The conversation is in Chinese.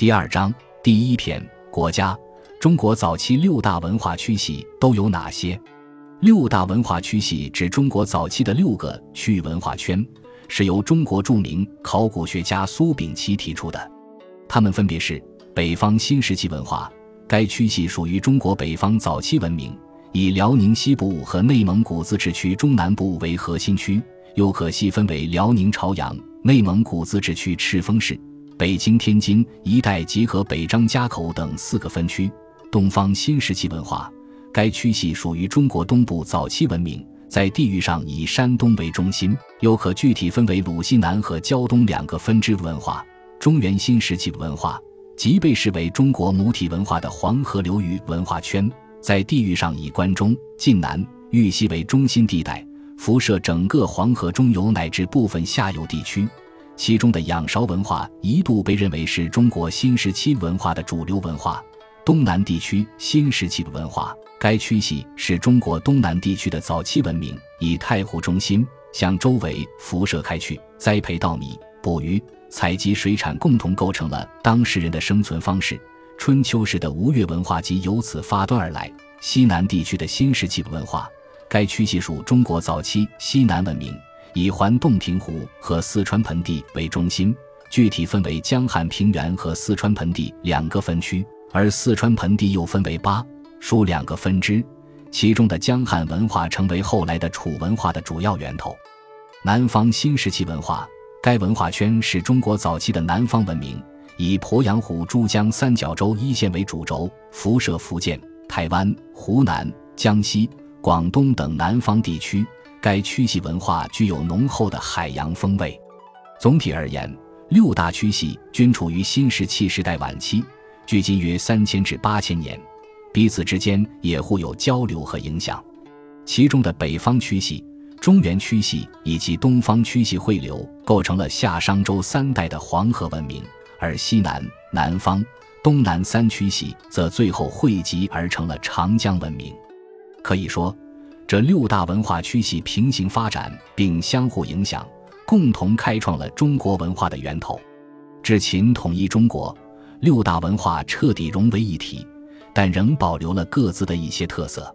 第二章第一篇：国家。中国早期六大文化区系都有哪些？六大文化区系指中国早期的六个区域文化圈，是由中国著名考古学家苏秉琦提出的。它们分别是：北方新石器文化，该区系属于中国北方早期文明，以辽宁西部和内蒙古自治区中南部为核心区，又可细分为辽宁朝阳、内蒙古自治区赤峰市。北京、天津一带及和北张家口等四个分区。东方新石器文化，该区系属于中国东部早期文明，在地域上以山东为中心，又可具体分为鲁西南和胶东两个分支文化。中原新石器文化，即被视为中国母体文化的黄河流域文化圈，在地域上以关中、晋南、豫西为中心地带，辐射整个黄河中游乃至部分下游地区。其中的仰韶文化一度被认为是中国新石器文化的主流文化。东南地区新石器文化，该区系是中国东南地区的早期文明，以太湖中心向周围辐射开去，栽培稻米、捕鱼、采集水产，共同构成了当事人的生存方式。春秋时的吴越文化即由此发端而来。西南地区的新石器文化，该区系属中国早期西南文明。以环洞庭湖和四川盆地为中心，具体分为江汉平原和四川盆地两个分区，而四川盆地又分为巴、蜀两个分支。其中的江汉文化成为后来的楚文化的主要源头。南方新石器文化，该文化圈是中国早期的南方文明，以鄱阳湖珠江三角洲一线为主轴，辐射福建、台湾、湖南、江西、广东等南方地区。该区系文化具有浓厚的海洋风味。总体而言，六大区系均处于新石器时代晚期，距今约三千至八千年，彼此之间也互有交流和影响。其中的北方区系、中原区系以及东方区系汇流，构成了夏商周三代的黄河文明；而西南、南方、东南三区系则最后汇集而成了长江文明。可以说。这六大文化区系平行发展，并相互影响，共同开创了中国文化的源头。至秦统一中国，六大文化彻底融为一体，但仍保留了各自的一些特色。